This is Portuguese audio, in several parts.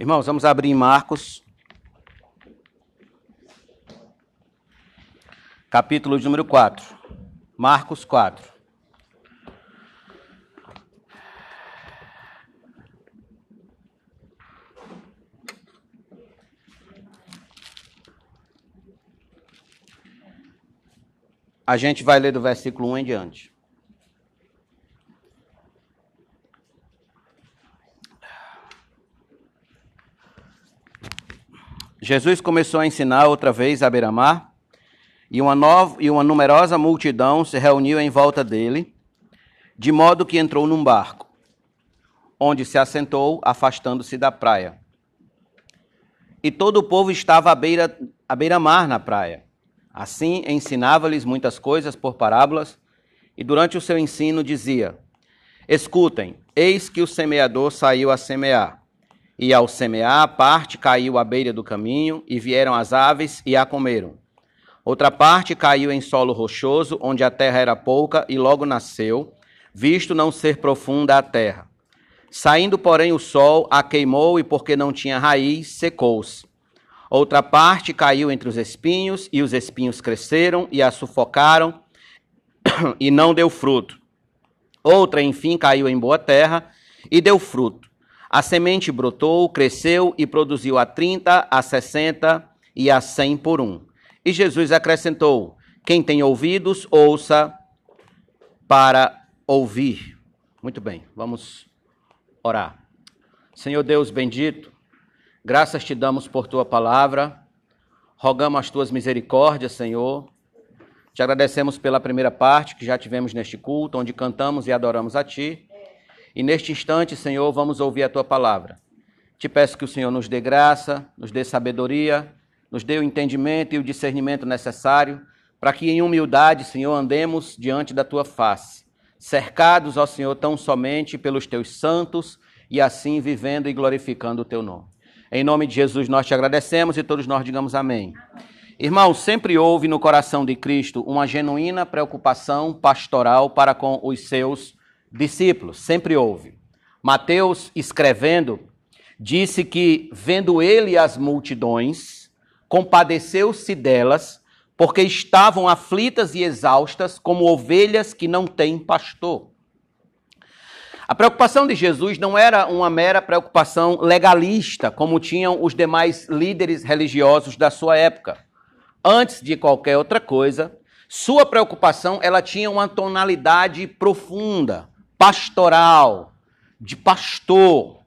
Irmãos, vamos abrir em Marcos, capítulo de número 4. Marcos 4. A gente vai ler do versículo 1 em diante. Jesus começou a ensinar outra vez à beira-mar, e uma, nova, e uma numerosa multidão se reuniu em volta dele, de modo que entrou num barco, onde se assentou, afastando-se da praia. E todo o povo estava à beira-mar à beira na praia. Assim ensinava-lhes muitas coisas por parábolas, e durante o seu ensino dizia: Escutem, eis que o semeador saiu a semear. E ao semear, parte caiu à beira do caminho, e vieram as aves e a comeram. Outra parte caiu em solo rochoso, onde a terra era pouca, e logo nasceu, visto não ser profunda a terra. Saindo, porém, o sol a queimou, e porque não tinha raiz, secou-se. Outra parte caiu entre os espinhos, e os espinhos cresceram e a sufocaram, e não deu fruto. Outra, enfim, caiu em boa terra e deu fruto. A semente brotou, cresceu e produziu a 30, a 60 e a 100 por um. E Jesus acrescentou: Quem tem ouvidos, ouça para ouvir. Muito bem, vamos orar. Senhor Deus bendito, Graças te damos por tua palavra. Rogamos as tuas misericórdias, Senhor. Te agradecemos pela primeira parte que já tivemos neste culto, onde cantamos e adoramos a ti. E neste instante, Senhor, vamos ouvir a tua palavra. Te peço que o Senhor nos dê graça, nos dê sabedoria, nos dê o entendimento e o discernimento necessário para que em humildade, Senhor, andemos diante da tua face, cercados, ó Senhor, tão somente pelos teus santos e assim vivendo e glorificando o teu nome. Em nome de Jesus nós te agradecemos e todos nós digamos amém. Irmão, sempre houve no coração de Cristo uma genuína preocupação pastoral para com os seus discípulos. Sempre houve. Mateus, escrevendo, disse que, vendo ele as multidões, compadeceu-se delas, porque estavam aflitas e exaustas, como ovelhas que não têm pastor. A preocupação de Jesus não era uma mera preocupação legalista, como tinham os demais líderes religiosos da sua época. Antes de qualquer outra coisa, sua preocupação ela tinha uma tonalidade profunda, pastoral, de pastor.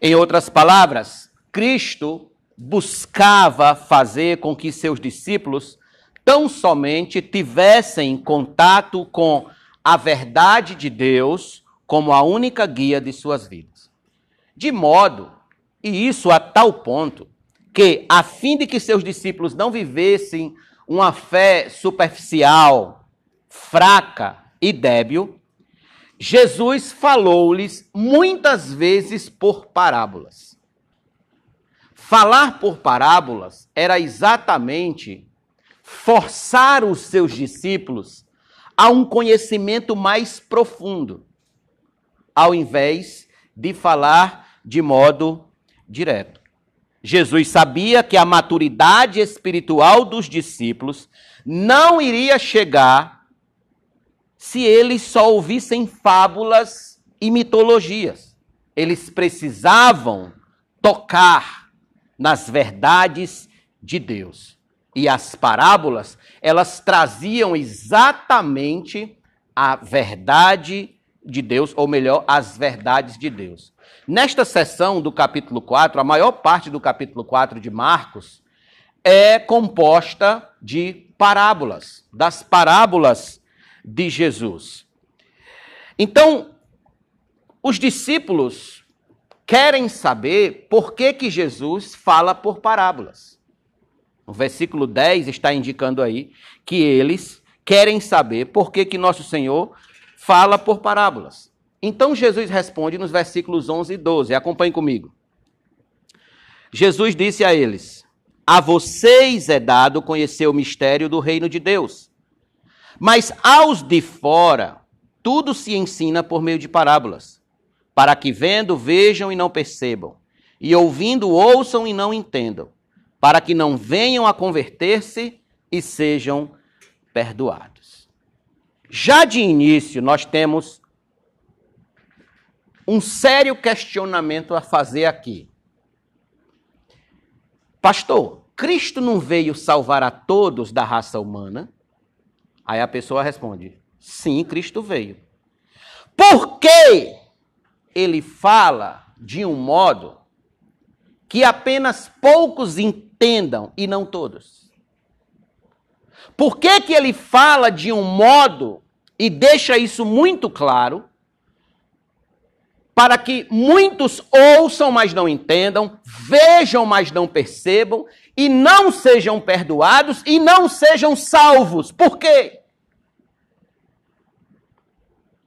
Em outras palavras, Cristo buscava fazer com que seus discípulos tão somente tivessem contato com a verdade de Deus como a única guia de suas vidas. De modo, e isso a tal ponto, que, a fim de que seus discípulos não vivessem uma fé superficial, fraca e débil, Jesus falou-lhes muitas vezes por parábolas. Falar por parábolas era exatamente forçar os seus discípulos a um conhecimento mais profundo ao invés de falar de modo direto. Jesus sabia que a maturidade espiritual dos discípulos não iria chegar se eles só ouvissem fábulas e mitologias. Eles precisavam tocar nas verdades de Deus. E as parábolas, elas traziam exatamente a verdade de Deus, ou melhor, as verdades de Deus. Nesta sessão do capítulo 4, a maior parte do capítulo 4 de Marcos é composta de parábolas, das parábolas de Jesus. Então, os discípulos querem saber por que, que Jesus fala por parábolas. O versículo 10 está indicando aí que eles querem saber por que, que nosso Senhor fala por parábolas. Então Jesus responde nos versículos 11 e 12. Acompanhe comigo. Jesus disse a eles: A vocês é dado conhecer o mistério do reino de Deus. Mas aos de fora, tudo se ensina por meio de parábolas, para que vendo, vejam e não percebam, e ouvindo ouçam e não entendam, para que não venham a converter-se e sejam perdoados. Já de início, nós temos um sério questionamento a fazer aqui. Pastor, Cristo não veio salvar a todos da raça humana? Aí a pessoa responde: Sim, Cristo veio. Por que ele fala de um modo que apenas poucos entendam e não todos? Por que, que ele fala de um modo e deixa isso muito claro? Para que muitos ouçam, mas não entendam, vejam, mas não percebam, e não sejam perdoados e não sejam salvos. Por quê?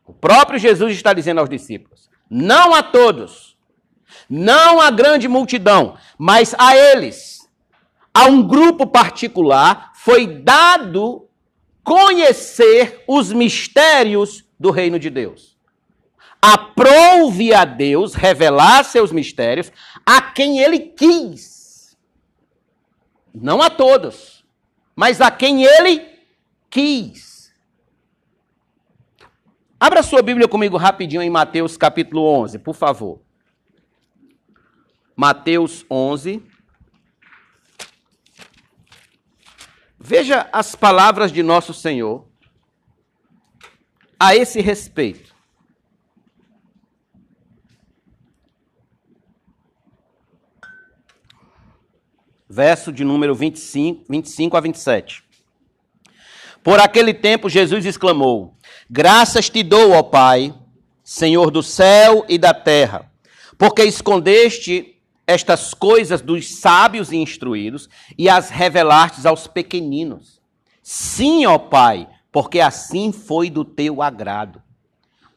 O próprio Jesus está dizendo aos discípulos: não a todos, não a grande multidão, mas a eles, a um grupo particular, foi dado conhecer os mistérios do reino de Deus. Aprove a Deus revelar seus mistérios a quem ele quis. Não a todos, mas a quem ele quis. Abra sua Bíblia comigo rapidinho em Mateus capítulo 11, por favor. Mateus 11. Veja as palavras de nosso Senhor a esse respeito. Verso de número 25, 25 a 27. Por aquele tempo, Jesus exclamou: Graças te dou, ó Pai, Senhor do céu e da terra, porque escondeste estas coisas dos sábios e instruídos e as revelastes aos pequeninos. Sim, ó Pai, porque assim foi do teu agrado.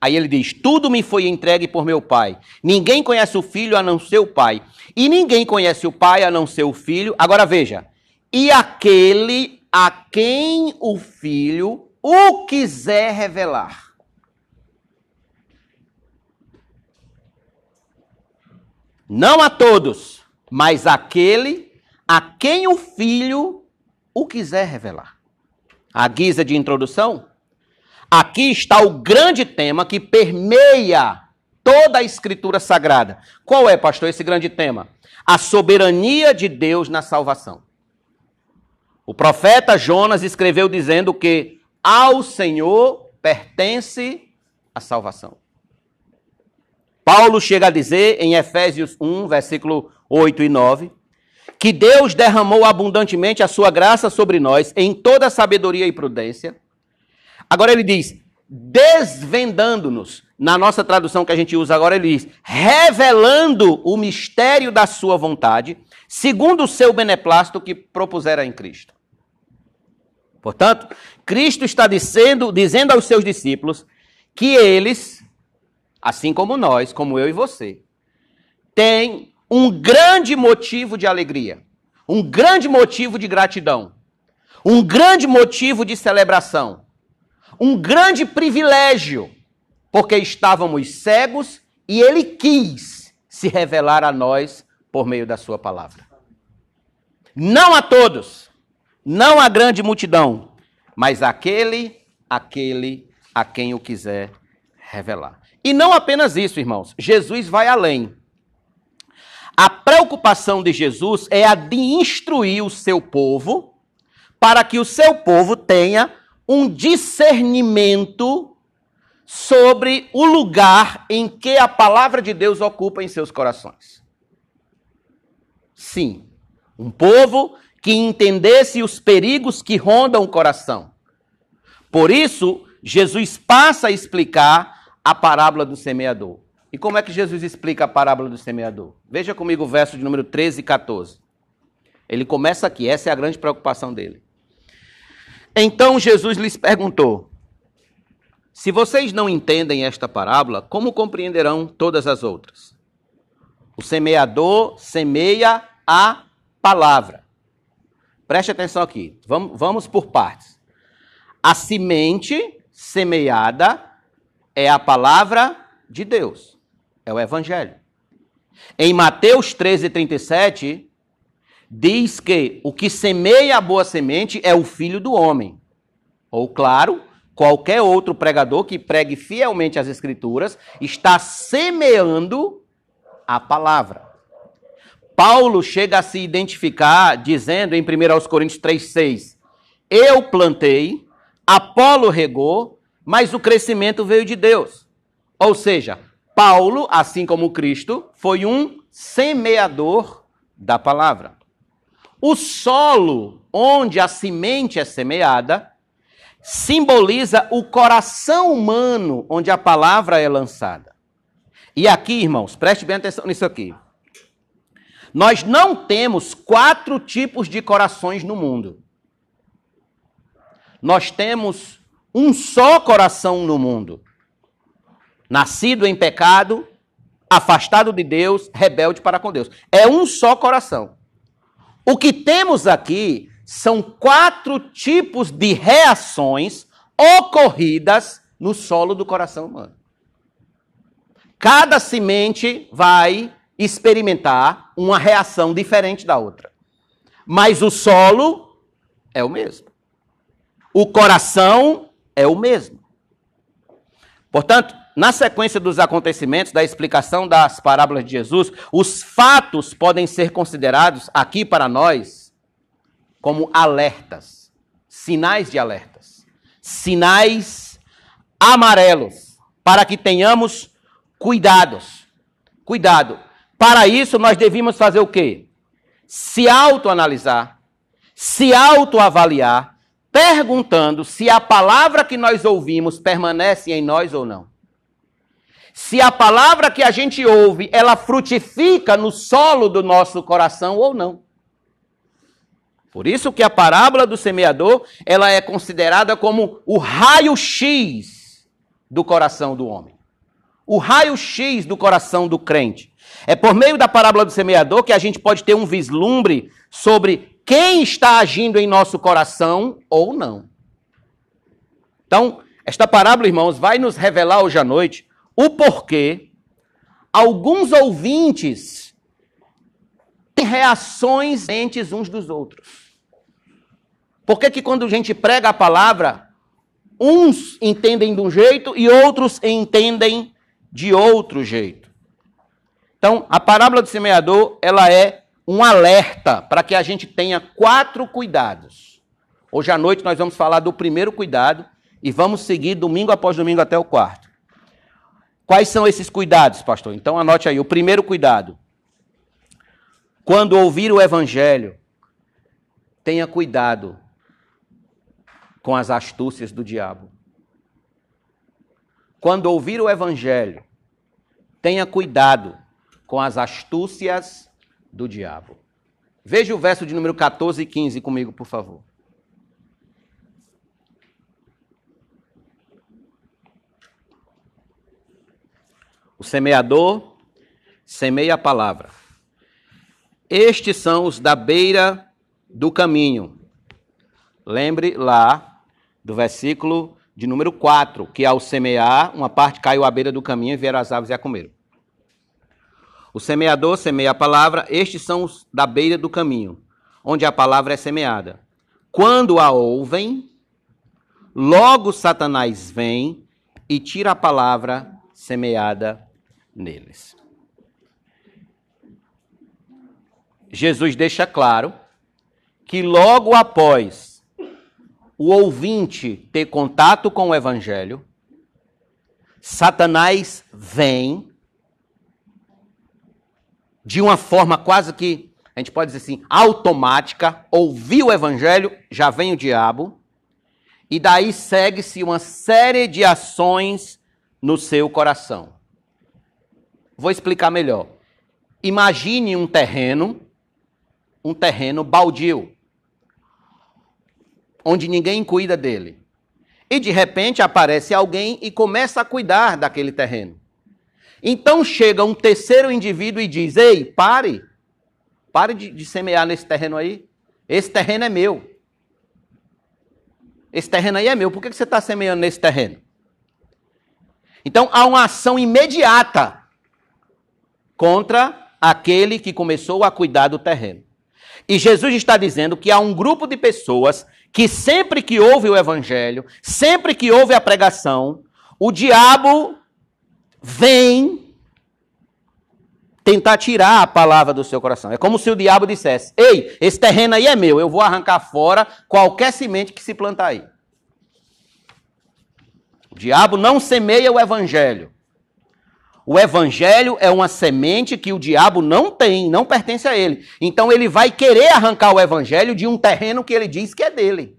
Aí ele diz: Tudo me foi entregue por meu Pai. Ninguém conhece o Filho a não ser o Pai. E ninguém conhece o Pai a não ser o Filho. Agora veja: E aquele a quem o Filho o quiser revelar. Não a todos, mas aquele a quem o filho o quiser revelar. A guisa de introdução, aqui está o grande tema que permeia toda a escritura sagrada. Qual é, pastor, esse grande tema? A soberania de Deus na salvação. O profeta Jonas escreveu dizendo que ao Senhor pertence a salvação. Paulo chega a dizer em Efésios 1, versículo 8 e 9, que Deus derramou abundantemente a sua graça sobre nós em toda sabedoria e prudência. Agora ele diz, desvendando-nos, na nossa tradução que a gente usa agora, ele diz, revelando o mistério da sua vontade, segundo o seu beneplácito que propusera em Cristo. Portanto, Cristo está dizendo, dizendo aos seus discípulos que eles assim como nós, como eu e você, tem um grande motivo de alegria, um grande motivo de gratidão, um grande motivo de celebração, um grande privilégio, porque estávamos cegos e ele quis se revelar a nós por meio da sua palavra. Não a todos, não a grande multidão, mas aquele, aquele a quem o quiser revelar. E não apenas isso, irmãos. Jesus vai além. A preocupação de Jesus é a de instruir o seu povo para que o seu povo tenha um discernimento sobre o lugar em que a palavra de Deus ocupa em seus corações. Sim, um povo que entendesse os perigos que rondam o coração. Por isso, Jesus passa a explicar a parábola do semeador. E como é que Jesus explica a parábola do semeador? Veja comigo o verso de número 13 e 14. Ele começa aqui, essa é a grande preocupação dele. Então Jesus lhes perguntou: Se vocês não entendem esta parábola, como compreenderão todas as outras? O semeador semeia a palavra. Preste atenção aqui, vamos, vamos por partes. A semente semeada é a palavra de Deus, é o Evangelho. Em Mateus 13, 37, diz que o que semeia a boa semente é o filho do homem. Ou, claro, qualquer outro pregador que pregue fielmente as Escrituras está semeando a palavra. Paulo chega a se identificar dizendo em 1 Coríntios 3,6: Eu plantei, Apolo regou, mas o crescimento veio de Deus. Ou seja, Paulo, assim como Cristo, foi um semeador da palavra. O solo onde a semente é semeada simboliza o coração humano onde a palavra é lançada. E aqui, irmãos, preste bem atenção nisso aqui. Nós não temos quatro tipos de corações no mundo. Nós temos um só coração no mundo. Nascido em pecado, afastado de Deus, rebelde para com Deus. É um só coração. O que temos aqui são quatro tipos de reações ocorridas no solo do coração humano. Cada semente vai experimentar uma reação diferente da outra. Mas o solo é o mesmo. O coração é o mesmo. Portanto, na sequência dos acontecimentos, da explicação das parábolas de Jesus, os fatos podem ser considerados aqui para nós como alertas, sinais de alertas, sinais amarelos, para que tenhamos cuidados. Cuidado. Para isso, nós devíamos fazer o quê? Se autoanalisar, se autoavaliar, perguntando se a palavra que nós ouvimos permanece em nós ou não se a palavra que a gente ouve, ela frutifica no solo do nosso coração ou não. Por isso que a parábola do semeador, ela é considerada como o raio-x do coração do homem. O raio-x do coração do crente. É por meio da parábola do semeador que a gente pode ter um vislumbre sobre quem está agindo em nosso coração ou não. Então, esta parábola, irmãos, vai nos revelar hoje à noite o porquê alguns ouvintes têm reações diferentes uns dos outros. Por que, que quando a gente prega a palavra, uns entendem de um jeito e outros entendem de outro jeito? Então, a parábola do semeador, ela é um alerta para que a gente tenha quatro cuidados. Hoje à noite nós vamos falar do primeiro cuidado e vamos seguir domingo após domingo até o quarto. Quais são esses cuidados, pastor? Então anote aí. O primeiro cuidado. Quando ouvir o evangelho, tenha cuidado com as astúcias do diabo. Quando ouvir o evangelho, tenha cuidado com as astúcias do diabo. Veja o verso de número 14 e 15 comigo, por favor. O semeador semeia a palavra. Estes são os da beira do caminho. Lembre lá do versículo de número 4, que ao semear, uma parte caiu à beira do caminho e vieram as aves e a comeram. O semeador semeia a palavra, estes são os da beira do caminho, onde a palavra é semeada. Quando a ouvem, logo Satanás vem e tira a palavra semeada neles. Jesus deixa claro que logo após o ouvinte ter contato com o evangelho, Satanás vem de uma forma quase que, a gente pode dizer assim, automática, ouviu o evangelho, já vem o diabo, e daí segue-se uma série de ações no seu coração. Vou explicar melhor. Imagine um terreno, um terreno baldio, onde ninguém cuida dele. E de repente aparece alguém e começa a cuidar daquele terreno. Então chega um terceiro indivíduo e diz: Ei, pare, pare de, de semear nesse terreno aí. Esse terreno é meu. Esse terreno aí é meu. Por que você está semeando nesse terreno? Então há uma ação imediata contra aquele que começou a cuidar do terreno. E Jesus está dizendo que há um grupo de pessoas que sempre que ouve o evangelho, sempre que ouve a pregação, o diabo vem tentar tirar a palavra do seu coração. É como se o diabo dissesse: Ei, esse terreno aí é meu, eu vou arrancar fora qualquer semente que se plantar aí. O diabo não semeia o evangelho. O evangelho é uma semente que o diabo não tem, não pertence a ele. Então ele vai querer arrancar o evangelho de um terreno que ele diz que é dele.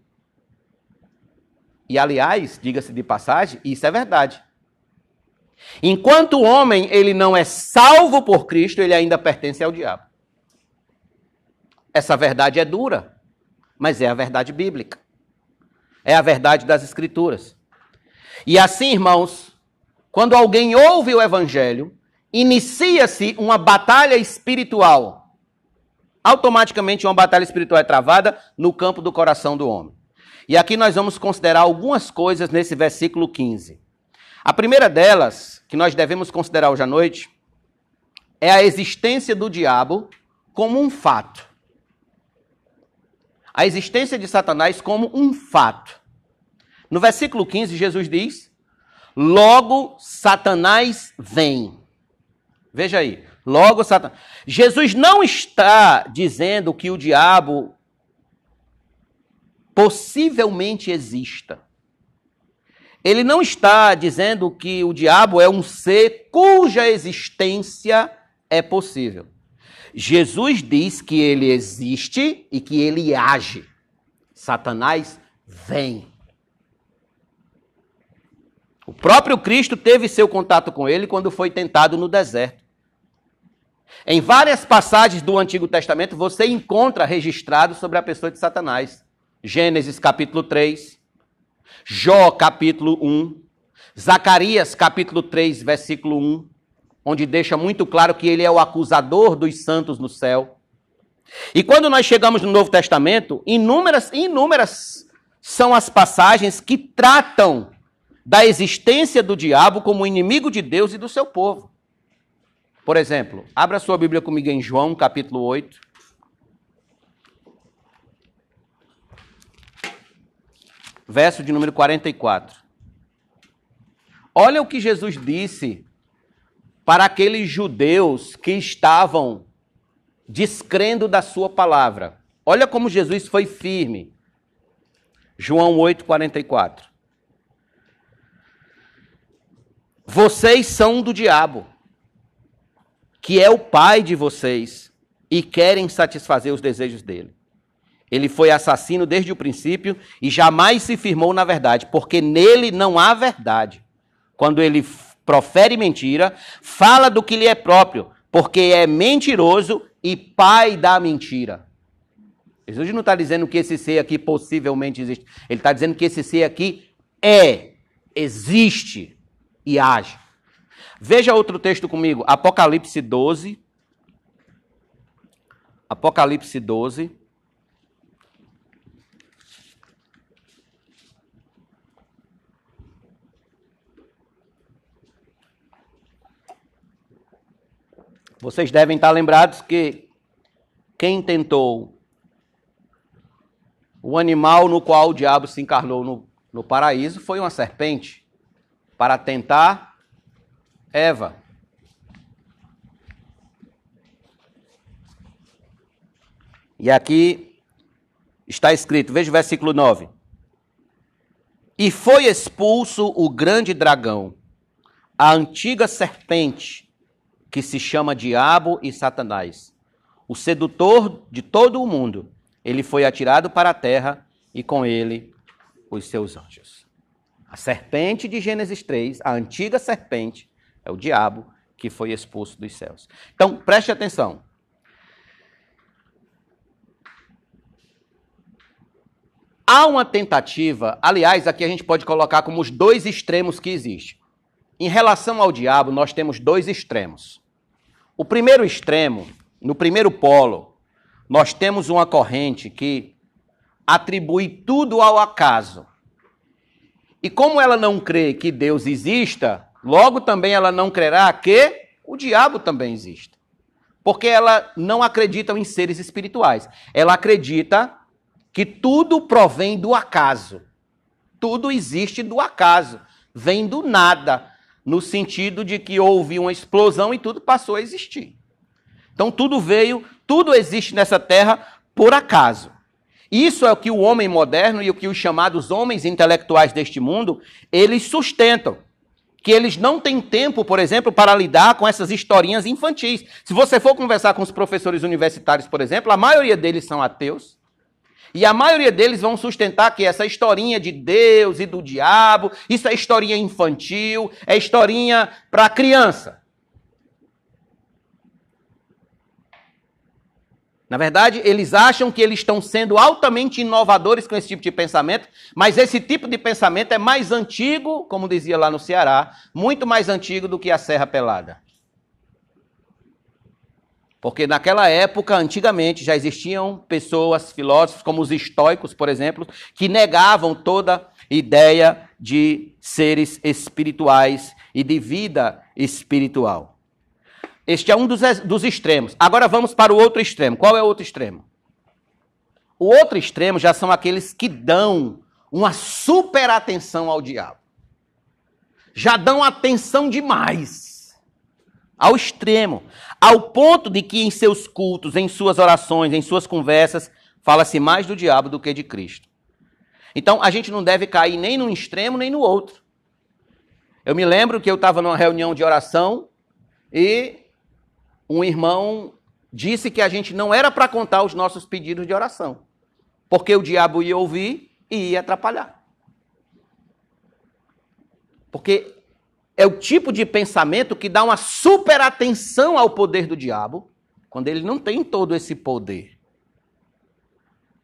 E aliás, diga-se de passagem, isso é verdade. Enquanto o homem ele não é salvo por Cristo, ele ainda pertence ao diabo. Essa verdade é dura, mas é a verdade bíblica. É a verdade das escrituras. E assim, irmãos, quando alguém ouve o evangelho, inicia-se uma batalha espiritual. Automaticamente uma batalha espiritual é travada no campo do coração do homem. E aqui nós vamos considerar algumas coisas nesse versículo 15. A primeira delas, que nós devemos considerar hoje à noite, é a existência do diabo como um fato. A existência de Satanás como um fato. No versículo 15, Jesus diz: Logo Satanás vem. Veja aí. Logo Satanás. Jesus não está dizendo que o diabo possivelmente exista. Ele não está dizendo que o diabo é um ser cuja existência é possível. Jesus diz que ele existe e que ele age. Satanás vem. O próprio Cristo teve seu contato com ele quando foi tentado no deserto. Em várias passagens do Antigo Testamento você encontra registrado sobre a pessoa de Satanás. Gênesis capítulo 3, Jó capítulo 1, Zacarias capítulo 3, versículo 1, onde deixa muito claro que ele é o acusador dos santos no céu. E quando nós chegamos no Novo Testamento, inúmeras, inúmeras são as passagens que tratam da existência do diabo como inimigo de Deus e do seu povo. Por exemplo, abra sua Bíblia comigo em João, capítulo 8. Verso de número 44. Olha o que Jesus disse para aqueles judeus que estavam descrendo da sua palavra. Olha como Jesus foi firme. João 8, 44. Vocês são do diabo, que é o pai de vocês, e querem satisfazer os desejos dele. Ele foi assassino desde o princípio e jamais se firmou na verdade, porque nele não há verdade. Quando ele profere mentira, fala do que lhe é próprio, porque é mentiroso e pai da mentira. Jesus não está dizendo que esse ser aqui possivelmente existe. Ele está dizendo que esse ser aqui é, existe e age. Veja outro texto comigo, Apocalipse 12. Apocalipse 12. Vocês devem estar lembrados que quem tentou o animal no qual o diabo se encarnou no, no paraíso foi uma serpente para tentar Eva. E aqui está escrito, veja o versículo 9. E foi expulso o grande dragão, a antiga serpente, que se chama Diabo e Satanás, o sedutor de todo o mundo. Ele foi atirado para a terra e com ele os seus anjos. A serpente de Gênesis 3, a antiga serpente, é o diabo que foi expulso dos céus. Então, preste atenção. Há uma tentativa, aliás, aqui a gente pode colocar como os dois extremos que existem. Em relação ao diabo, nós temos dois extremos. O primeiro extremo, no primeiro polo, nós temos uma corrente que atribui tudo ao acaso. E como ela não crê que Deus exista, logo também ela não crerá que o diabo também exista. Porque ela não acredita em seres espirituais. Ela acredita que tudo provém do acaso. Tudo existe do acaso. Vem do nada. No sentido de que houve uma explosão e tudo passou a existir. Então tudo veio, tudo existe nessa terra por acaso. Isso é o que o homem moderno e o que os chamados homens intelectuais deste mundo, eles sustentam que eles não têm tempo, por exemplo, para lidar com essas historinhas infantis. Se você for conversar com os professores universitários, por exemplo, a maioria deles são ateus. E a maioria deles vão sustentar que essa historinha de Deus e do diabo, isso é historinha infantil, é historinha para criança. Na verdade, eles acham que eles estão sendo altamente inovadores com esse tipo de pensamento, mas esse tipo de pensamento é mais antigo, como dizia lá no Ceará, muito mais antigo do que a Serra Pelada. Porque naquela época, antigamente, já existiam pessoas, filósofos, como os estoicos, por exemplo, que negavam toda ideia de seres espirituais e de vida espiritual. Este é um dos, dos extremos. Agora vamos para o outro extremo. Qual é o outro extremo? O outro extremo já são aqueles que dão uma super atenção ao diabo. Já dão atenção demais. Ao extremo. Ao ponto de que em seus cultos, em suas orações, em suas conversas, fala-se mais do diabo do que de Cristo. Então a gente não deve cair nem num extremo nem no outro. Eu me lembro que eu estava numa reunião de oração e um irmão disse que a gente não era para contar os nossos pedidos de oração, porque o diabo ia ouvir e ia atrapalhar. Porque é o tipo de pensamento que dá uma super atenção ao poder do diabo, quando ele não tem todo esse poder.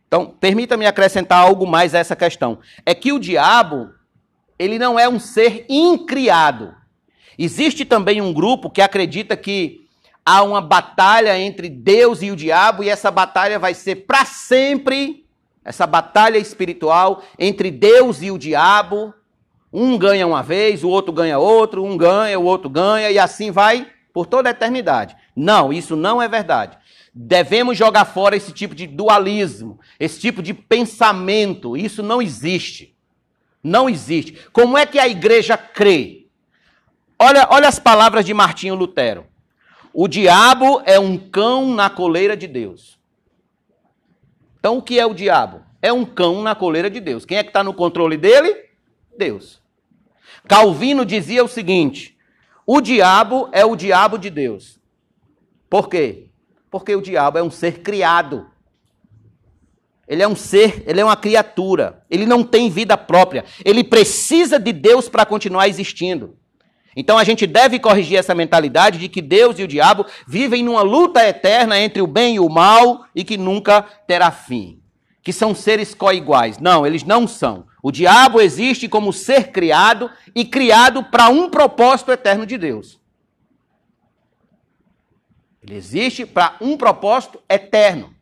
Então, permita-me acrescentar algo mais a essa questão. É que o diabo, ele não é um ser incriado. Existe também um grupo que acredita que há uma batalha entre Deus e o diabo, e essa batalha vai ser para sempre essa batalha espiritual entre Deus e o diabo. Um ganha uma vez, o outro ganha outro, um ganha, o outro ganha, e assim vai por toda a eternidade. Não, isso não é verdade. Devemos jogar fora esse tipo de dualismo, esse tipo de pensamento. Isso não existe. Não existe. Como é que a igreja crê? Olha, olha as palavras de Martinho Lutero. O diabo é um cão na coleira de Deus. Então, o que é o diabo? É um cão na coleira de Deus. Quem é que está no controle dele? Deus. Calvino dizia o seguinte: o diabo é o diabo de Deus. Por quê? Porque o diabo é um ser criado. Ele é um ser, ele é uma criatura. Ele não tem vida própria. Ele precisa de Deus para continuar existindo. Então a gente deve corrigir essa mentalidade de que Deus e o diabo vivem numa luta eterna entre o bem e o mal e que nunca terá fim. Que são seres coiguais. Não, eles não são. O diabo existe como ser criado e criado para um propósito eterno de Deus. Ele existe para um propósito eterno.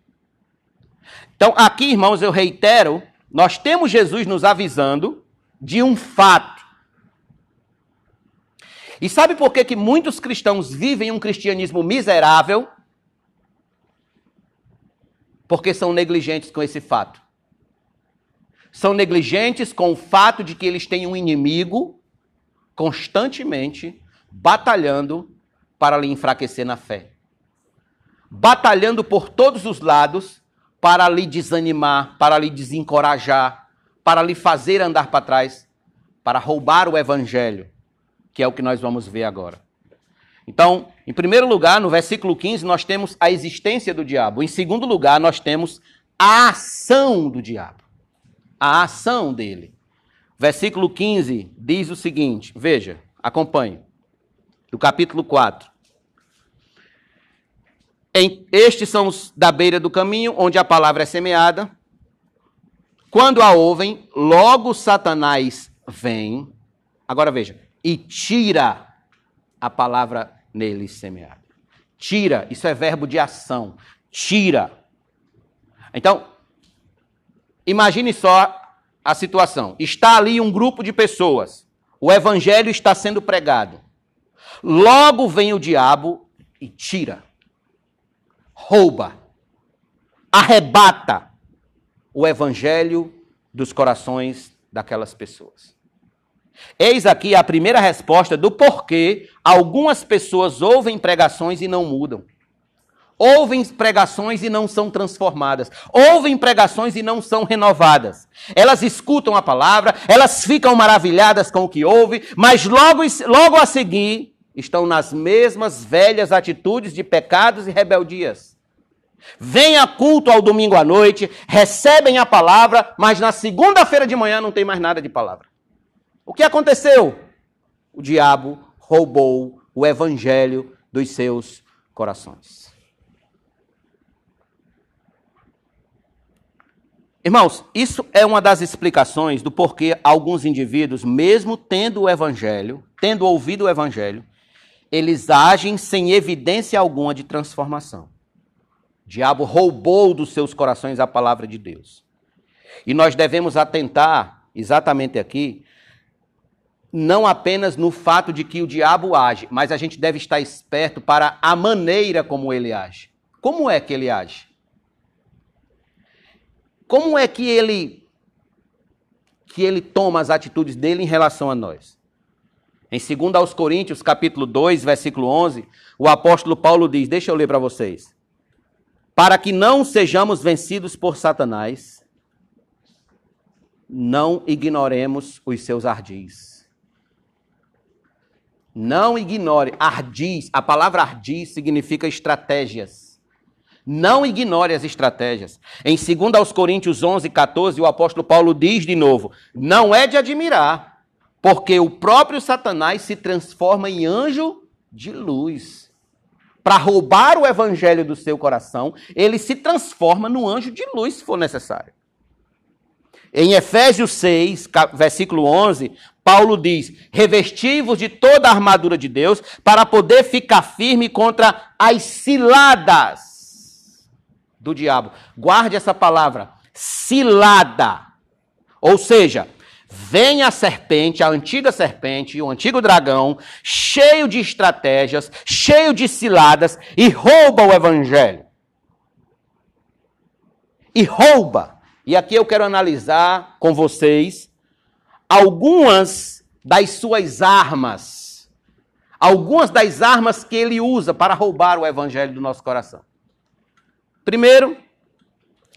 Então, aqui, irmãos, eu reitero, nós temos Jesus nos avisando de um fato e sabe por que, que muitos cristãos vivem um cristianismo miserável? Porque são negligentes com esse fato. São negligentes com o fato de que eles têm um inimigo constantemente batalhando para lhe enfraquecer na fé. Batalhando por todos os lados para lhe desanimar, para lhe desencorajar, para lhe fazer andar para trás, para roubar o evangelho que é o que nós vamos ver agora. Então, em primeiro lugar, no versículo 15, nós temos a existência do diabo. Em segundo lugar, nós temos a ação do diabo. A ação dele. Versículo 15 diz o seguinte: veja, acompanhe. Do capítulo 4. Em, estes são os da beira do caminho, onde a palavra é semeada. Quando a ouvem, logo Satanás vem. Agora veja, e tira a palavra nele semeada. Tira, isso é verbo de ação. Tira. Então, imagine só a situação. Está ali um grupo de pessoas. O evangelho está sendo pregado. Logo vem o diabo e tira. rouba, arrebata o evangelho dos corações daquelas pessoas. Eis aqui a primeira resposta do porquê algumas pessoas ouvem pregações e não mudam. Ouvem pregações e não são transformadas. Ouvem pregações e não são renovadas. Elas escutam a palavra, elas ficam maravilhadas com o que ouvem, mas logo, logo a seguir estão nas mesmas velhas atitudes de pecados e rebeldias. Vêm a culto ao domingo à noite, recebem a palavra, mas na segunda-feira de manhã não tem mais nada de palavra. O que aconteceu? O diabo roubou o evangelho dos seus corações. Irmãos, isso é uma das explicações do porquê alguns indivíduos, mesmo tendo o evangelho, tendo ouvido o evangelho, eles agem sem evidência alguma de transformação. O diabo roubou dos seus corações a palavra de Deus. E nós devemos atentar exatamente aqui não apenas no fato de que o diabo age, mas a gente deve estar esperto para a maneira como ele age. Como é que ele age? Como é que ele que ele toma as atitudes dele em relação a nós? Em 2 aos Coríntios, capítulo 2, versículo 11, o apóstolo Paulo diz: Deixa eu ler para vocês. Para que não sejamos vencidos por Satanás, não ignoremos os seus ardis. Não ignore. Ardis, a palavra ardis significa estratégias. Não ignore as estratégias. Em 2 aos Coríntios 11, 14, o apóstolo Paulo diz de novo: Não é de admirar, porque o próprio Satanás se transforma em anjo de luz. Para roubar o evangelho do seu coração, ele se transforma no anjo de luz, se for necessário. Em Efésios 6, versículo 11, Paulo diz: revestivos de toda a armadura de Deus para poder ficar firme contra as ciladas do diabo. Guarde essa palavra, cilada. Ou seja, vem a serpente, a antiga serpente, o antigo dragão, cheio de estratégias, cheio de ciladas e rouba o evangelho. E rouba. E aqui eu quero analisar com vocês algumas das suas armas. Algumas das armas que ele usa para roubar o evangelho do nosso coração. Primeiro,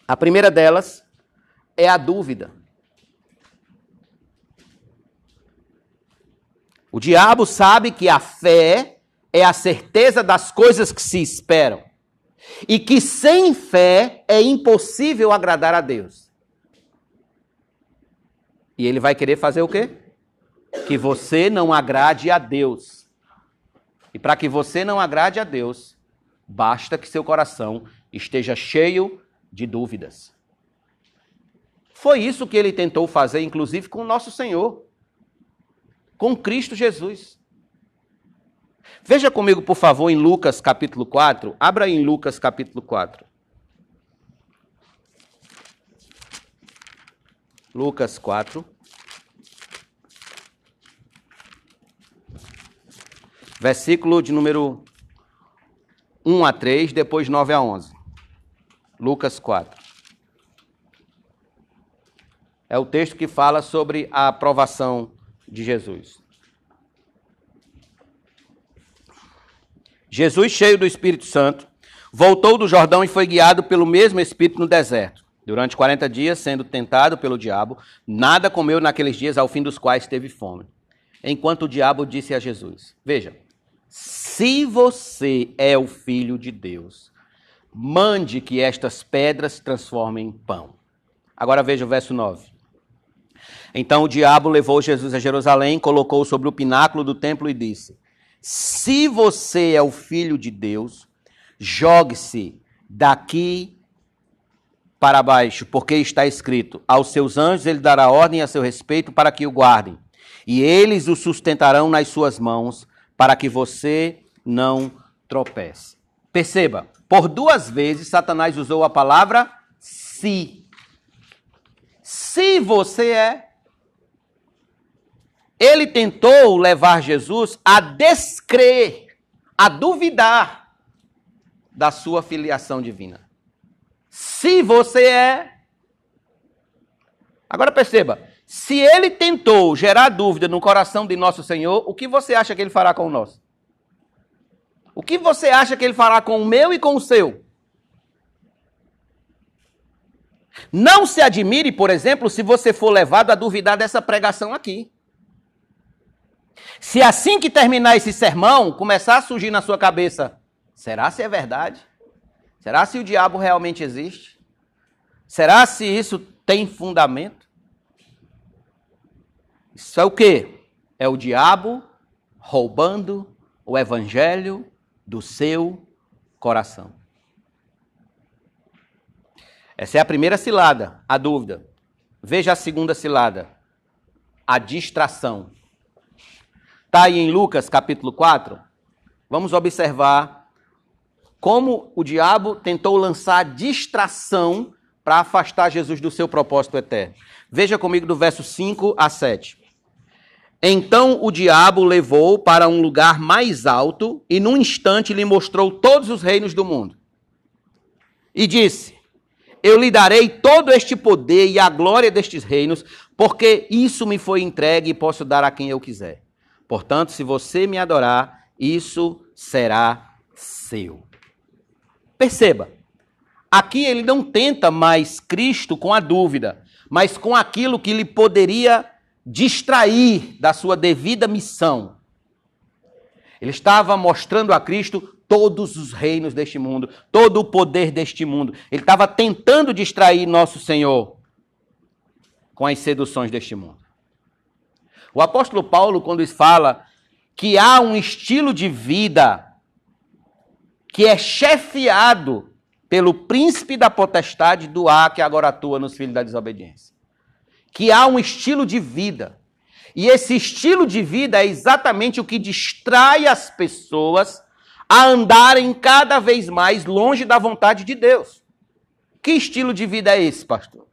a primeira delas é a dúvida. O diabo sabe que a fé é a certeza das coisas que se esperam. E que sem fé é impossível agradar a Deus. E ele vai querer fazer o quê? Que você não agrade a Deus. E para que você não agrade a Deus, basta que seu coração esteja cheio de dúvidas. Foi isso que ele tentou fazer, inclusive, com o nosso Senhor, com Cristo Jesus. Veja comigo, por favor, em Lucas capítulo 4. Abra em Lucas capítulo 4. Lucas 4. Versículo de número 1 a 3, depois 9 a 11. Lucas 4. É o texto que fala sobre a aprovação de Jesus. Jesus, cheio do Espírito Santo, voltou do Jordão e foi guiado pelo mesmo Espírito no deserto. Durante 40 dias, sendo tentado pelo diabo, nada comeu naqueles dias, ao fim dos quais teve fome. Enquanto o diabo disse a Jesus: Veja, se você é o filho de Deus, mande que estas pedras transformem em pão. Agora veja o verso 9. Então o diabo levou Jesus a Jerusalém, colocou sobre o pináculo do templo e disse: Se você é o filho de Deus, jogue-se daqui para baixo, porque está escrito: Aos seus anjos ele dará ordem a seu respeito para que o guardem, e eles o sustentarão nas suas mãos, para que você não tropece. Perceba, por duas vezes Satanás usou a palavra se. Se você é. Ele tentou levar Jesus a descrer, a duvidar da sua filiação divina. Se você é. Agora perceba, se ele tentou gerar dúvida no coração de nosso Senhor, o que você acha que ele fará com nosso? O que você acha que ele fará com o meu e com o seu? Não se admire, por exemplo, se você for levado a duvidar dessa pregação aqui. Se assim que terminar esse sermão, começar a surgir na sua cabeça, será se é verdade? Será se o diabo realmente existe? Será se isso tem fundamento? Isso é o quê? É o diabo roubando o evangelho do seu coração. Essa é a primeira cilada, a dúvida. Veja a segunda cilada, a distração. Está aí em Lucas capítulo 4. Vamos observar como o diabo tentou lançar distração para afastar Jesus do seu propósito eterno. Veja comigo do verso 5 a 7. Então o diabo levou para um lugar mais alto e num instante lhe mostrou todos os reinos do mundo. E disse: eu lhe darei todo este poder e a glória destes reinos, porque isso me foi entregue e posso dar a quem eu quiser. Portanto, se você me adorar, isso será seu. Perceba, aqui ele não tenta mais Cristo com a dúvida, mas com aquilo que lhe poderia distrair da sua devida missão. Ele estava mostrando a Cristo todos os reinos deste mundo, todo o poder deste mundo. Ele estava tentando distrair nosso Senhor com as seduções deste mundo. O apóstolo Paulo, quando fala que há um estilo de vida que é chefiado pelo príncipe da potestade do ar que agora atua nos filhos da desobediência. Que há um estilo de vida. E esse estilo de vida é exatamente o que distrai as pessoas a andarem cada vez mais longe da vontade de Deus. Que estilo de vida é esse, pastor?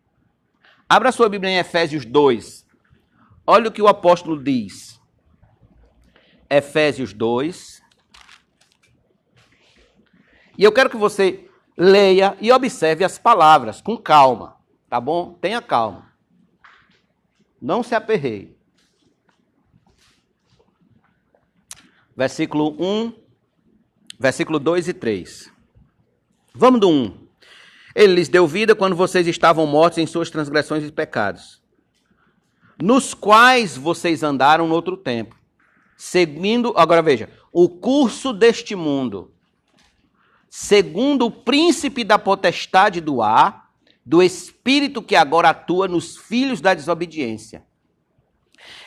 Abra sua Bíblia em Efésios 2. Olha o que o apóstolo diz. Efésios 2. E eu quero que você leia e observe as palavras com calma, tá bom? Tenha calma. Não se aperreie. Versículo 1 versículo 2 e 3. Vamos do 1. Ele lhes deu vida quando vocês estavam mortos em suas transgressões e pecados, nos quais vocês andaram no outro tempo, seguindo, agora veja, o curso deste mundo, segundo o príncipe da potestade do ar, do espírito que agora atua nos filhos da desobediência.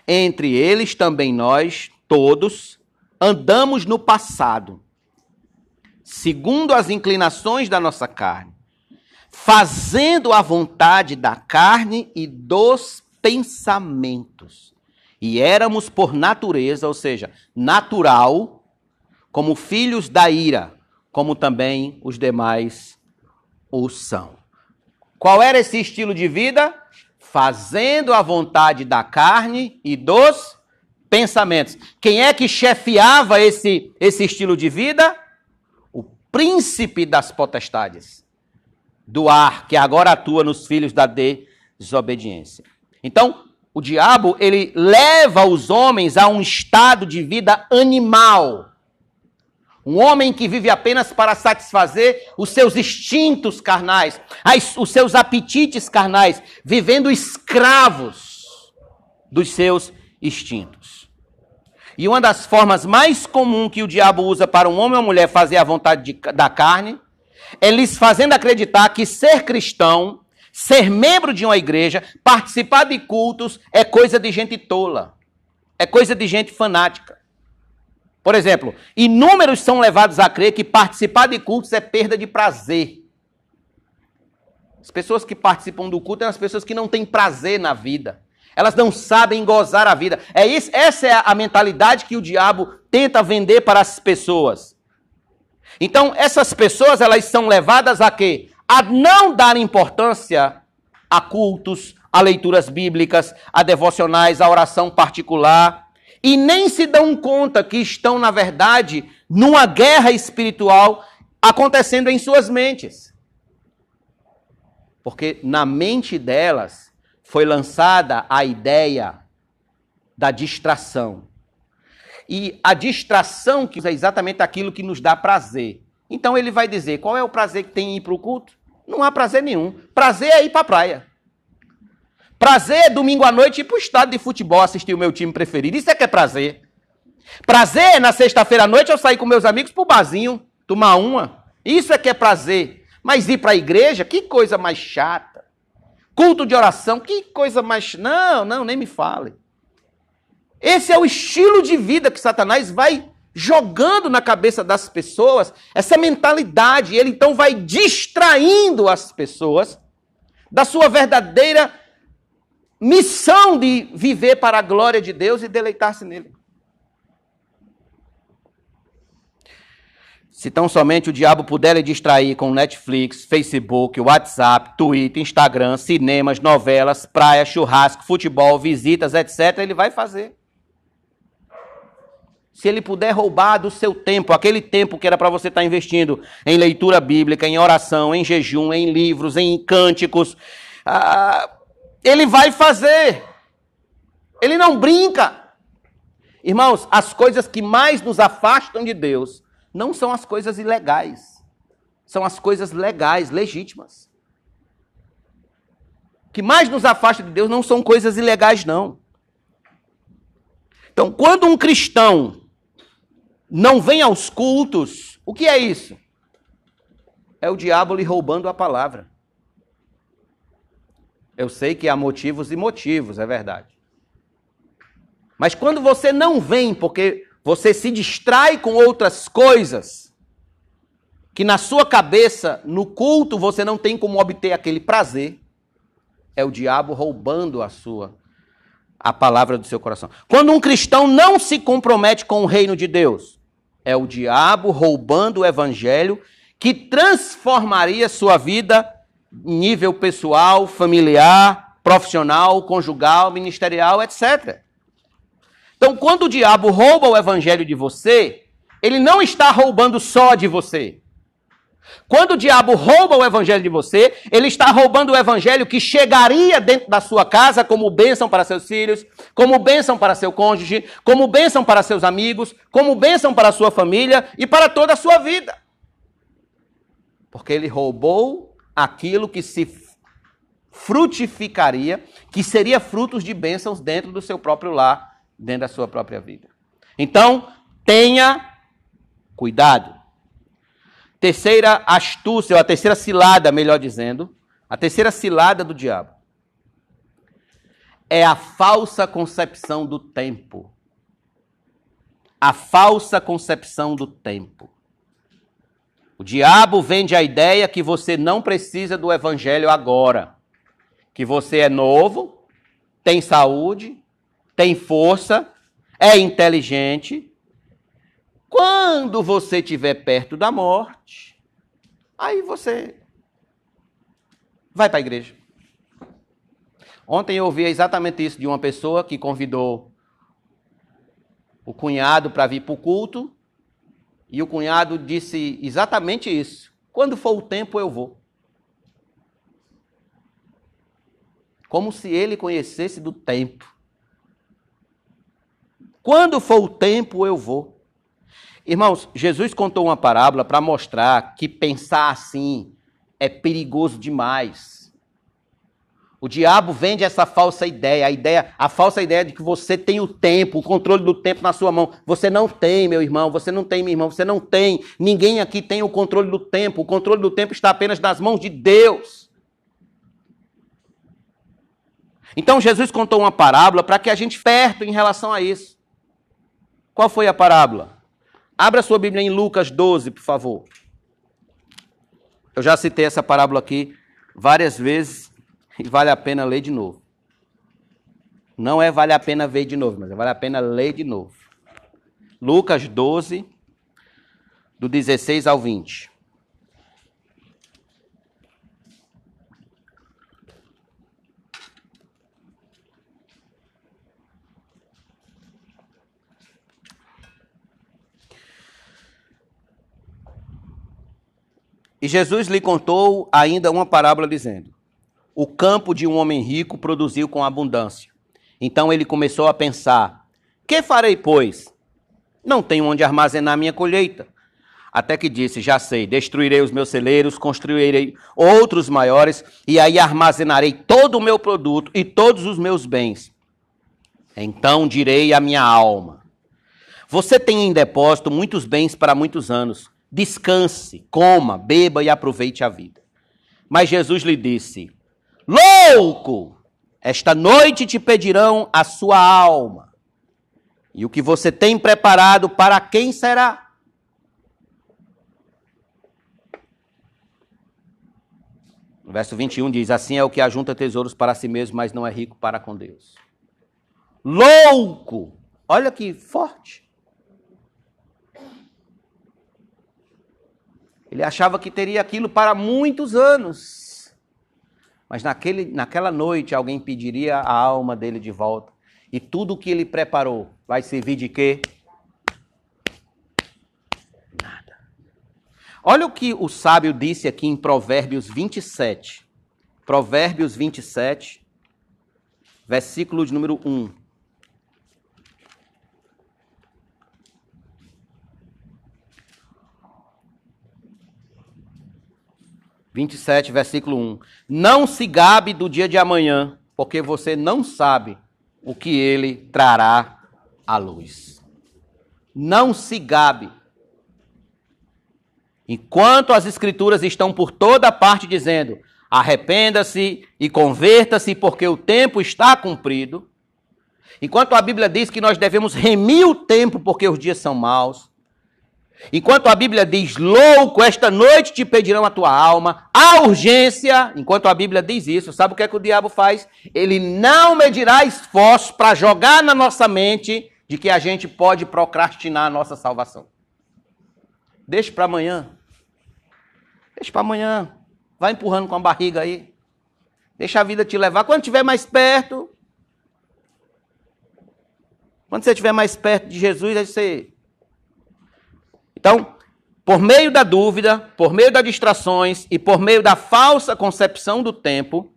Entre eles também nós, todos, andamos no passado segundo as inclinações da nossa carne, fazendo a vontade da carne e dos pensamentos. E éramos por natureza, ou seja, natural, como filhos da ira, como também os demais o são. Qual era esse estilo de vida? Fazendo a vontade da carne e dos pensamentos. Quem é que chefiava esse, esse estilo de vida? príncipe das potestades do ar, que agora atua nos filhos da desobediência. Então, o diabo, ele leva os homens a um estado de vida animal. Um homem que vive apenas para satisfazer os seus instintos carnais, os seus apetites carnais, vivendo escravos dos seus instintos. E uma das formas mais comuns que o diabo usa para um homem ou mulher fazer a vontade de, da carne é lhes fazendo acreditar que ser cristão, ser membro de uma igreja, participar de cultos é coisa de gente tola, é coisa de gente fanática. Por exemplo, inúmeros são levados a crer que participar de cultos é perda de prazer. As pessoas que participam do culto são as pessoas que não têm prazer na vida. Elas não sabem gozar a vida. É isso, essa é a mentalidade que o diabo tenta vender para as pessoas. Então, essas pessoas, elas são levadas a quê? A não dar importância a cultos, a leituras bíblicas, a devocionais, a oração particular, e nem se dão conta que estão, na verdade, numa guerra espiritual acontecendo em suas mentes. Porque na mente delas foi lançada a ideia da distração. E a distração que é exatamente aquilo que nos dá prazer. Então ele vai dizer: qual é o prazer que tem em ir para o culto? Não há prazer nenhum. Prazer é ir para a praia. Prazer é domingo à noite ir para o estádio de futebol assistir o meu time preferido. Isso é que é prazer. Prazer é na sexta-feira à noite eu sair com meus amigos para o barzinho, tomar uma. Isso é que é prazer. Mas ir para a igreja, que coisa mais chata. Culto de oração, que coisa mais. Não, não, nem me fale. Esse é o estilo de vida que Satanás vai jogando na cabeça das pessoas, essa mentalidade. Ele então vai distraindo as pessoas da sua verdadeira missão de viver para a glória de Deus e deleitar-se nele. Se tão somente o diabo puder lhe distrair com Netflix, Facebook, WhatsApp, Twitter, Instagram, cinemas, novelas, praia, churrasco, futebol, visitas, etc., ele vai fazer. Se ele puder roubar do seu tempo, aquele tempo que era para você estar tá investindo em leitura bíblica, em oração, em jejum, em livros, em cânticos, ah, ele vai fazer. Ele não brinca. Irmãos, as coisas que mais nos afastam de Deus não são as coisas ilegais. São as coisas legais, legítimas. O que mais nos afasta de Deus não são coisas ilegais, não. Então, quando um cristão não vem aos cultos, o que é isso? É o diabo lhe roubando a palavra. Eu sei que há motivos e motivos, é verdade. Mas quando você não vem porque você se distrai com outras coisas, que na sua cabeça, no culto, você não tem como obter aquele prazer, é o diabo roubando a sua a palavra do seu coração. Quando um cristão não se compromete com o reino de Deus, é o diabo roubando o evangelho que transformaria sua vida nível pessoal, familiar, profissional, conjugal, ministerial, etc. Então, quando o diabo rouba o evangelho de você, ele não está roubando só de você. Quando o diabo rouba o evangelho de você, ele está roubando o evangelho que chegaria dentro da sua casa como bênção para seus filhos, como bênção para seu cônjuge, como bênção para seus amigos, como bênção para sua família e para toda a sua vida. Porque ele roubou aquilo que se frutificaria, que seria frutos de bênçãos dentro do seu próprio lar, dentro da sua própria vida. Então, tenha cuidado. Terceira astúcia, ou a terceira cilada, melhor dizendo, a terceira cilada do diabo é a falsa concepção do tempo. A falsa concepção do tempo. O diabo vende a ideia que você não precisa do evangelho agora. Que você é novo, tem saúde, tem força, é inteligente. Quando você estiver perto da morte, aí você vai para a igreja. Ontem eu ouvi exatamente isso de uma pessoa que convidou o cunhado para vir para o culto e o cunhado disse exatamente isso. Quando for o tempo, eu vou. Como se ele conhecesse do tempo. Quando for o tempo, eu vou. Irmãos, Jesus contou uma parábola para mostrar que pensar assim é perigoso demais. O diabo vende essa falsa ideia, a ideia, a falsa ideia de que você tem o tempo, o controle do tempo na sua mão. Você não tem, meu irmão, você não tem, minha irmã, você não tem. Ninguém aqui tem o controle do tempo. O controle do tempo está apenas nas mãos de Deus. Então Jesus contou uma parábola para que a gente perto em relação a isso. Qual foi a parábola? Abra sua Bíblia em Lucas 12, por favor. Eu já citei essa parábola aqui várias vezes e vale a pena ler de novo. Não é vale a pena ver de novo, mas é vale a pena ler de novo. Lucas 12, do 16 ao 20. E Jesus lhe contou ainda uma parábola dizendo: O campo de um homem rico produziu com abundância. Então ele começou a pensar: Que farei, pois? Não tenho onde armazenar minha colheita. Até que disse: Já sei, destruirei os meus celeiros, construirei outros maiores, e aí armazenarei todo o meu produto e todos os meus bens. Então direi à minha alma: Você tem em depósito muitos bens para muitos anos. Descanse, coma, beba e aproveite a vida. Mas Jesus lhe disse: Louco! Esta noite te pedirão a sua alma. E o que você tem preparado para quem será? No verso 21 diz: Assim é o que ajunta tesouros para si mesmo, mas não é rico para com Deus. Louco! Olha que forte. Ele achava que teria aquilo para muitos anos. Mas naquele, naquela noite alguém pediria a alma dele de volta. E tudo o que ele preparou vai servir de quê? Olha o que o sábio disse aqui em Provérbios 27. Provérbios 27, versículo de número 1. Vinte e sete, versículo 1. Não se gabe do dia de amanhã, porque você não sabe o que ele trará à luz. Não se gabe Enquanto as Escrituras estão por toda parte dizendo: arrependa-se e converta-se, porque o tempo está cumprido. Enquanto a Bíblia diz que nós devemos remir o tempo, porque os dias são maus. Enquanto a Bíblia diz: louco, esta noite te pedirão a tua alma, a urgência. Enquanto a Bíblia diz isso, sabe o que é que o diabo faz? Ele não medirá esforços para jogar na nossa mente de que a gente pode procrastinar a nossa salvação. Deixe para amanhã. Deixa para amanhã. Vai empurrando com a barriga aí. Deixa a vida te levar. Quando estiver mais perto. Quando você estiver mais perto de Jesus, aí você. Então, por meio da dúvida, por meio das distrações e por meio da falsa concepção do tempo,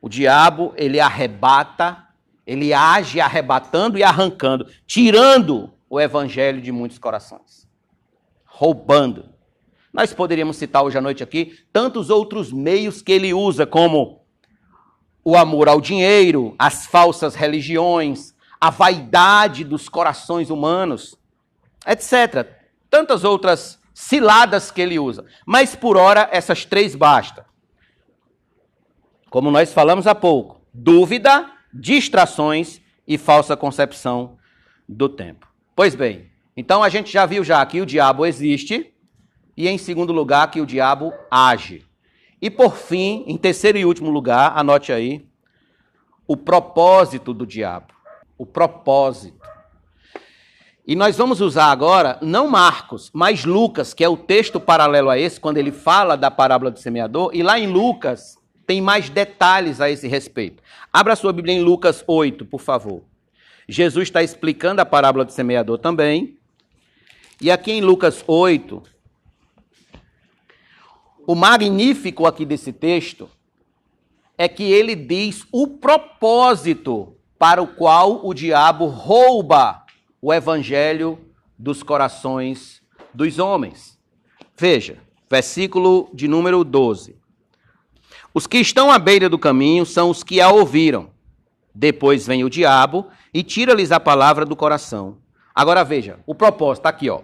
o diabo, ele arrebata, ele age arrebatando e arrancando, tirando o evangelho de muitos corações. Roubando. Nós poderíamos citar hoje à noite aqui tantos outros meios que ele usa, como o amor ao dinheiro, as falsas religiões, a vaidade dos corações humanos, etc. Tantas outras ciladas que ele usa. Mas por hora, essas três basta. Como nós falamos há pouco: dúvida, distrações e falsa concepção do tempo. Pois bem, então a gente já viu já que o diabo existe, e em segundo lugar, que o diabo age. E por fim, em terceiro e último lugar, anote aí, o propósito do diabo. O propósito. E nós vamos usar agora, não Marcos, mas Lucas, que é o texto paralelo a esse, quando ele fala da parábola do semeador, e lá em Lucas tem mais detalhes a esse respeito. Abra sua Bíblia em Lucas 8, por favor. Jesus está explicando a parábola do semeador também. E aqui em Lucas 8, o magnífico aqui desse texto é que ele diz o propósito para o qual o diabo rouba o evangelho dos corações dos homens. Veja, versículo de número 12. Os que estão à beira do caminho são os que a ouviram. Depois vem o diabo e tira-lhes a palavra do coração. Agora veja, o propósito está aqui, ó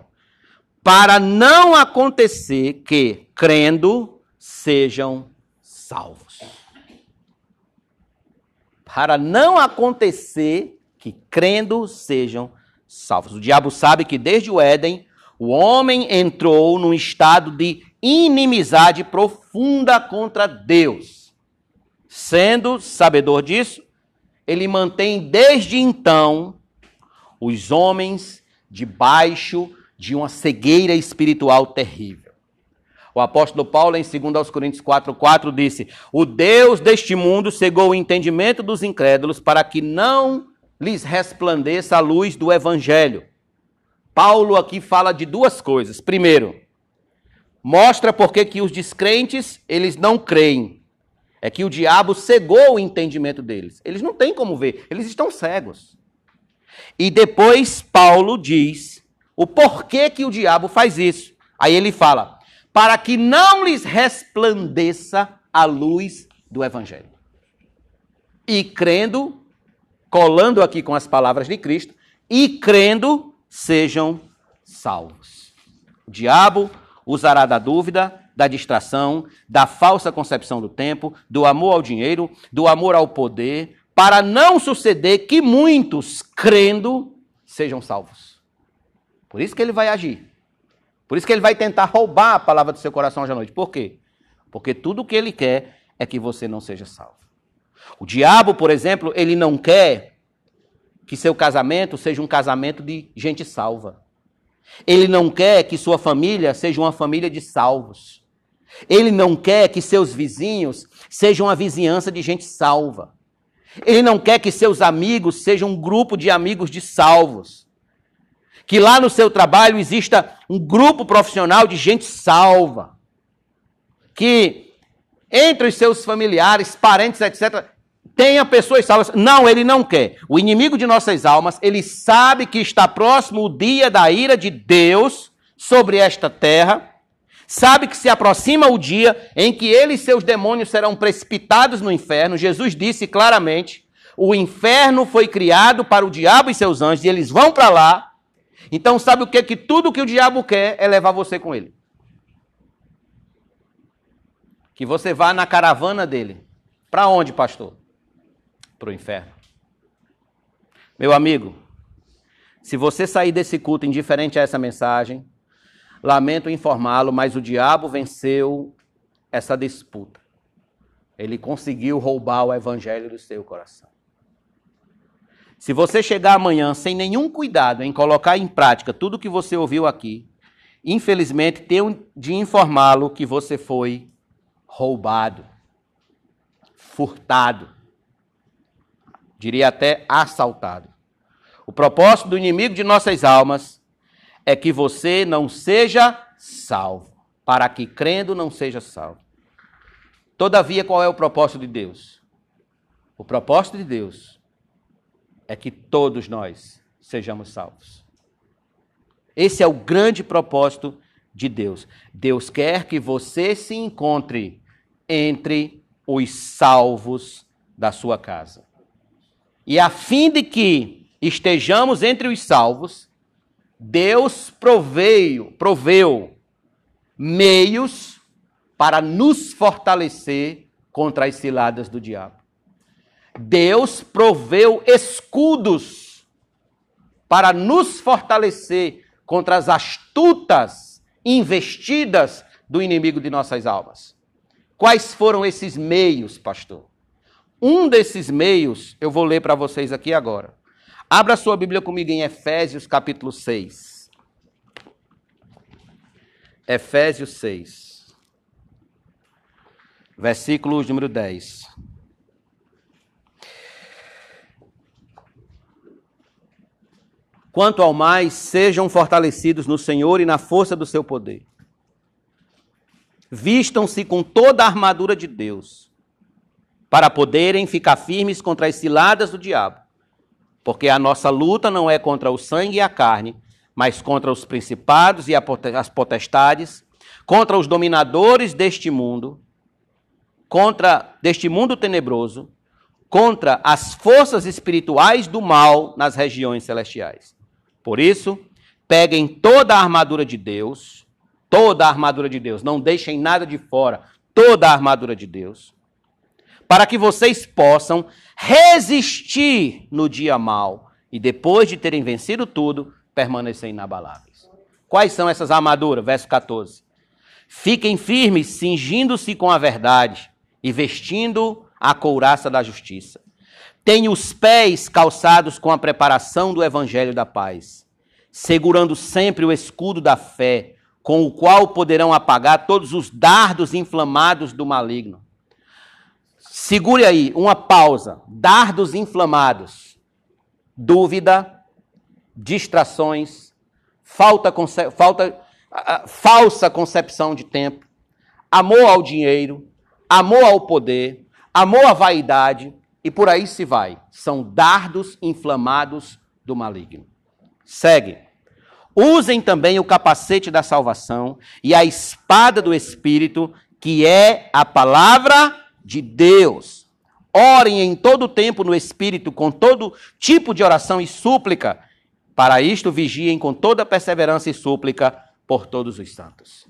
para não acontecer que, crendo, sejam salvos. Para não acontecer que, crendo, sejam salvos. O diabo sabe que desde o Éden, o homem entrou num estado de inimizade profunda contra Deus. Sendo sabedor disso, ele mantém desde então os homens debaixo de uma cegueira espiritual terrível. O apóstolo Paulo, em 2 Coríntios 4, 4, disse: O Deus deste mundo cegou o entendimento dos incrédulos para que não lhes resplandeça a luz do evangelho. Paulo aqui fala de duas coisas. Primeiro, mostra porque que os descrentes, eles não creem. É que o diabo cegou o entendimento deles. Eles não têm como ver, eles estão cegos. E depois Paulo diz o porquê que o diabo faz isso. Aí ele fala: para que não lhes resplandeça a luz do evangelho. E crendo, colando aqui com as palavras de Cristo, e crendo, sejam salvos. O diabo usará da dúvida, da distração, da falsa concepção do tempo, do amor ao dinheiro, do amor ao poder, para não suceder que muitos, crendo, sejam salvos. Por isso que ele vai agir. Por isso que ele vai tentar roubar a palavra do seu coração hoje à noite. Por quê? Porque tudo o que ele quer é que você não seja salvo. O diabo, por exemplo, ele não quer que seu casamento seja um casamento de gente salva. Ele não quer que sua família seja uma família de salvos. Ele não quer que seus vizinhos sejam uma vizinhança de gente salva. Ele não quer que seus amigos sejam um grupo de amigos de salvos. Que lá no seu trabalho exista um grupo profissional de gente salva. Que entre os seus familiares, parentes, etc., tenha pessoas salvas. Não, ele não quer. O inimigo de nossas almas, ele sabe que está próximo o dia da ira de Deus sobre esta terra. Sabe que se aproxima o dia em que ele e seus demônios serão precipitados no inferno. Jesus disse claramente: o inferno foi criado para o diabo e seus anjos, e eles vão para lá. Então, sabe o que? Que tudo que o diabo quer é levar você com ele. Que você vá na caravana dele. Para onde, pastor? para o inferno. Meu amigo, se você sair desse culto indiferente a essa mensagem, lamento informá-lo, mas o diabo venceu essa disputa. Ele conseguiu roubar o evangelho do seu coração. Se você chegar amanhã sem nenhum cuidado em colocar em prática tudo que você ouviu aqui, infelizmente tenho de informá-lo que você foi roubado, furtado diria até assaltado. O propósito do inimigo de nossas almas é que você não seja salvo, para que crendo não seja salvo. Todavia, qual é o propósito de Deus? O propósito de Deus é que todos nós sejamos salvos. Esse é o grande propósito de Deus. Deus quer que você se encontre entre os salvos da sua casa. E a fim de que estejamos entre os salvos, Deus proveio, proveu meios para nos fortalecer contra as ciladas do diabo. Deus proveu escudos para nos fortalecer contra as astutas investidas do inimigo de nossas almas. Quais foram esses meios, pastor? Um desses meios eu vou ler para vocês aqui agora. Abra sua Bíblia comigo em Efésios capítulo 6. Efésios 6. Versículo número 10. Quanto ao mais, sejam fortalecidos no Senhor e na força do seu poder. Vistam-se com toda a armadura de Deus para poderem ficar firmes contra as ciladas do diabo. Porque a nossa luta não é contra o sangue e a carne, mas contra os principados e as potestades, contra os dominadores deste mundo, contra deste mundo tenebroso, contra as forças espirituais do mal nas regiões celestiais. Por isso, peguem toda a armadura de Deus, toda a armadura de Deus, não deixem nada de fora, toda a armadura de Deus para que vocês possam resistir no dia mal e depois de terem vencido tudo, permanecer inabaláveis. Quais são essas armaduras? Verso 14. Fiquem firmes, cingindo-se com a verdade e vestindo a couraça da justiça. Tenham os pés calçados com a preparação do evangelho da paz, segurando sempre o escudo da fé, com o qual poderão apagar todos os dardos inflamados do maligno. Segure aí uma pausa. Dardos inflamados. Dúvida, distrações, falta, falta falsa concepção de tempo, amor ao dinheiro, amor ao poder, amor à vaidade e por aí se vai. São dardos inflamados do maligno. Segue. Usem também o capacete da salvação e a espada do Espírito, que é a palavra de Deus. Orem em todo tempo no Espírito, com todo tipo de oração e súplica. Para isto, vigiem com toda perseverança e súplica por todos os santos.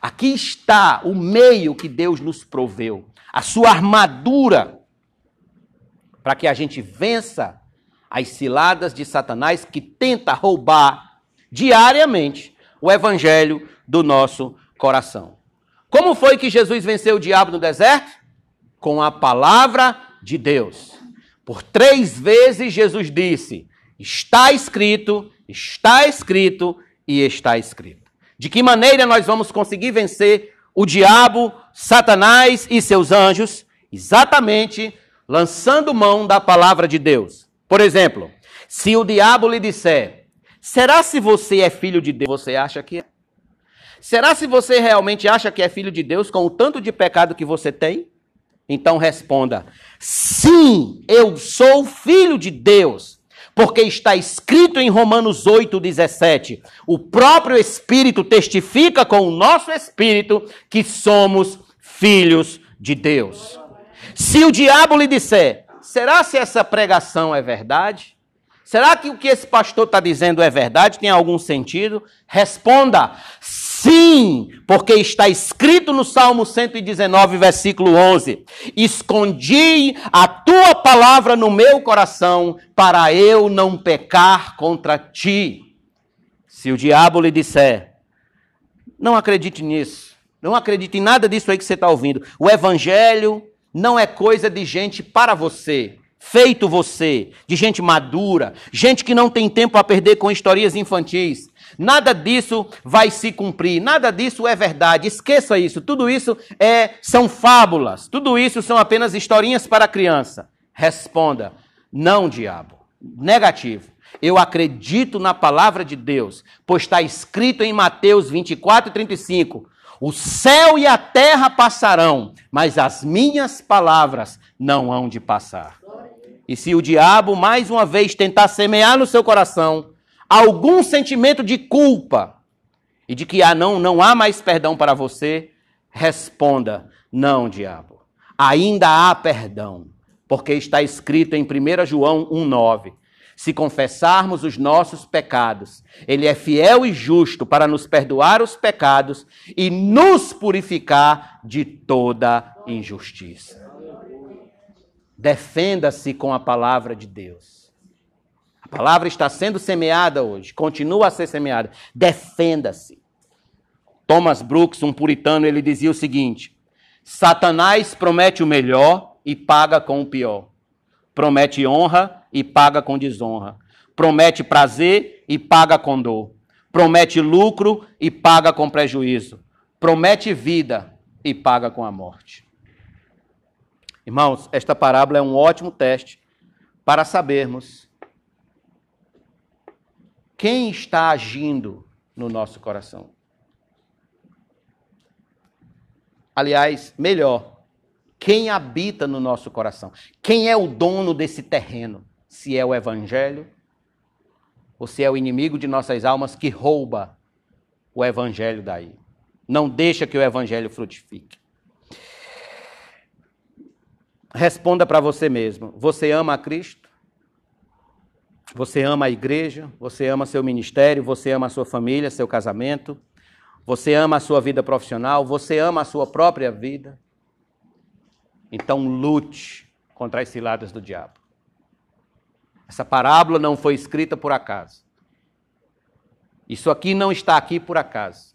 Aqui está o meio que Deus nos proveu, a sua armadura, para que a gente vença as ciladas de Satanás que tenta roubar diariamente o evangelho do nosso coração. Como foi que Jesus venceu o diabo no deserto? Com a palavra de Deus. Por três vezes Jesus disse: Está escrito, está escrito e está escrito. De que maneira nós vamos conseguir vencer o diabo, Satanás e seus anjos? Exatamente lançando mão da palavra de Deus. Por exemplo, se o diabo lhe disser: Será se você é filho de Deus, você acha que é? Será se você realmente acha que é filho de Deus com o tanto de pecado que você tem? Então responda: Sim, eu sou filho de Deus. Porque está escrito em Romanos 8,17: o próprio Espírito testifica com o nosso Espírito que somos filhos de Deus. Se o diabo lhe disser, será se essa pregação é verdade? Será que o que esse pastor está dizendo é verdade? Tem algum sentido? Responda: sim, porque está escrito no Salmo 119, versículo 11: Escondi a tua palavra no meu coração, para eu não pecar contra ti. Se o diabo lhe disser, não acredite nisso, não acredite em nada disso aí que você está ouvindo. O evangelho não é coisa de gente para você feito você, de gente madura, gente que não tem tempo a perder com historias infantis. Nada disso vai se cumprir, nada disso é verdade. Esqueça isso. Tudo isso é são fábulas. Tudo isso são apenas historinhas para criança. Responda: não, diabo. Negativo. Eu acredito na palavra de Deus, pois está escrito em Mateus 24 e 35: O céu e a terra passarão, mas as minhas palavras não hão de passar. E se o diabo mais uma vez tentar semear no seu coração algum sentimento de culpa e de que ah, não, não há mais perdão para você, responda: não, diabo. Ainda há perdão, porque está escrito em 1 João 1,9. Se confessarmos os nossos pecados, Ele é fiel e justo para nos perdoar os pecados e nos purificar de toda injustiça. Defenda-se com a palavra de Deus. A palavra está sendo semeada hoje, continua a ser semeada. Defenda-se. Thomas Brooks, um puritano, ele dizia o seguinte: Satanás promete o melhor e paga com o pior. Promete honra e paga com desonra. Promete prazer e paga com dor. Promete lucro e paga com prejuízo. Promete vida e paga com a morte. Irmãos, esta parábola é um ótimo teste para sabermos quem está agindo no nosso coração. Aliás, melhor, quem habita no nosso coração? Quem é o dono desse terreno? Se é o evangelho ou se é o inimigo de nossas almas que rouba o evangelho daí. Não deixa que o evangelho frutifique. Responda para você mesmo: você ama a Cristo? Você ama a igreja? Você ama seu ministério? Você ama a sua família, seu casamento? Você ama a sua vida profissional? Você ama a sua própria vida? Então lute contra as ciladas do diabo. Essa parábola não foi escrita por acaso. Isso aqui não está aqui por acaso.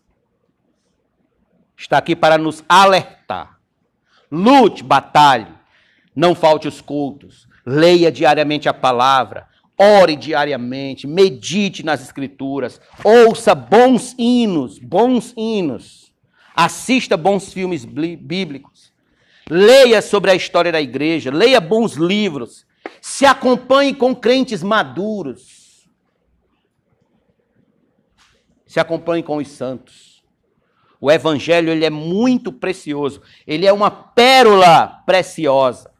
Está aqui para nos alertar. Lute, batalhe. Não falte os cultos. Leia diariamente a palavra. Ore diariamente. Medite nas escrituras. Ouça bons hinos. Bons hinos. Assista bons filmes bíblicos. Leia sobre a história da igreja. Leia bons livros. Se acompanhe com crentes maduros. Se acompanhe com os santos. O evangelho ele é muito precioso. Ele é uma pérola preciosa.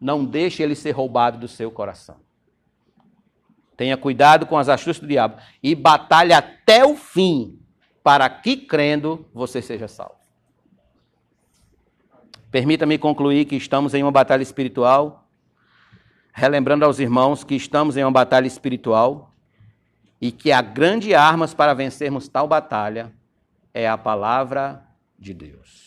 Não deixe ele ser roubado do seu coração. Tenha cuidado com as astúcias do diabo e batalhe até o fim para que crendo você seja salvo. Permita-me concluir que estamos em uma batalha espiritual, relembrando aos irmãos que estamos em uma batalha espiritual e que a grande arma para vencermos tal batalha é a palavra de Deus.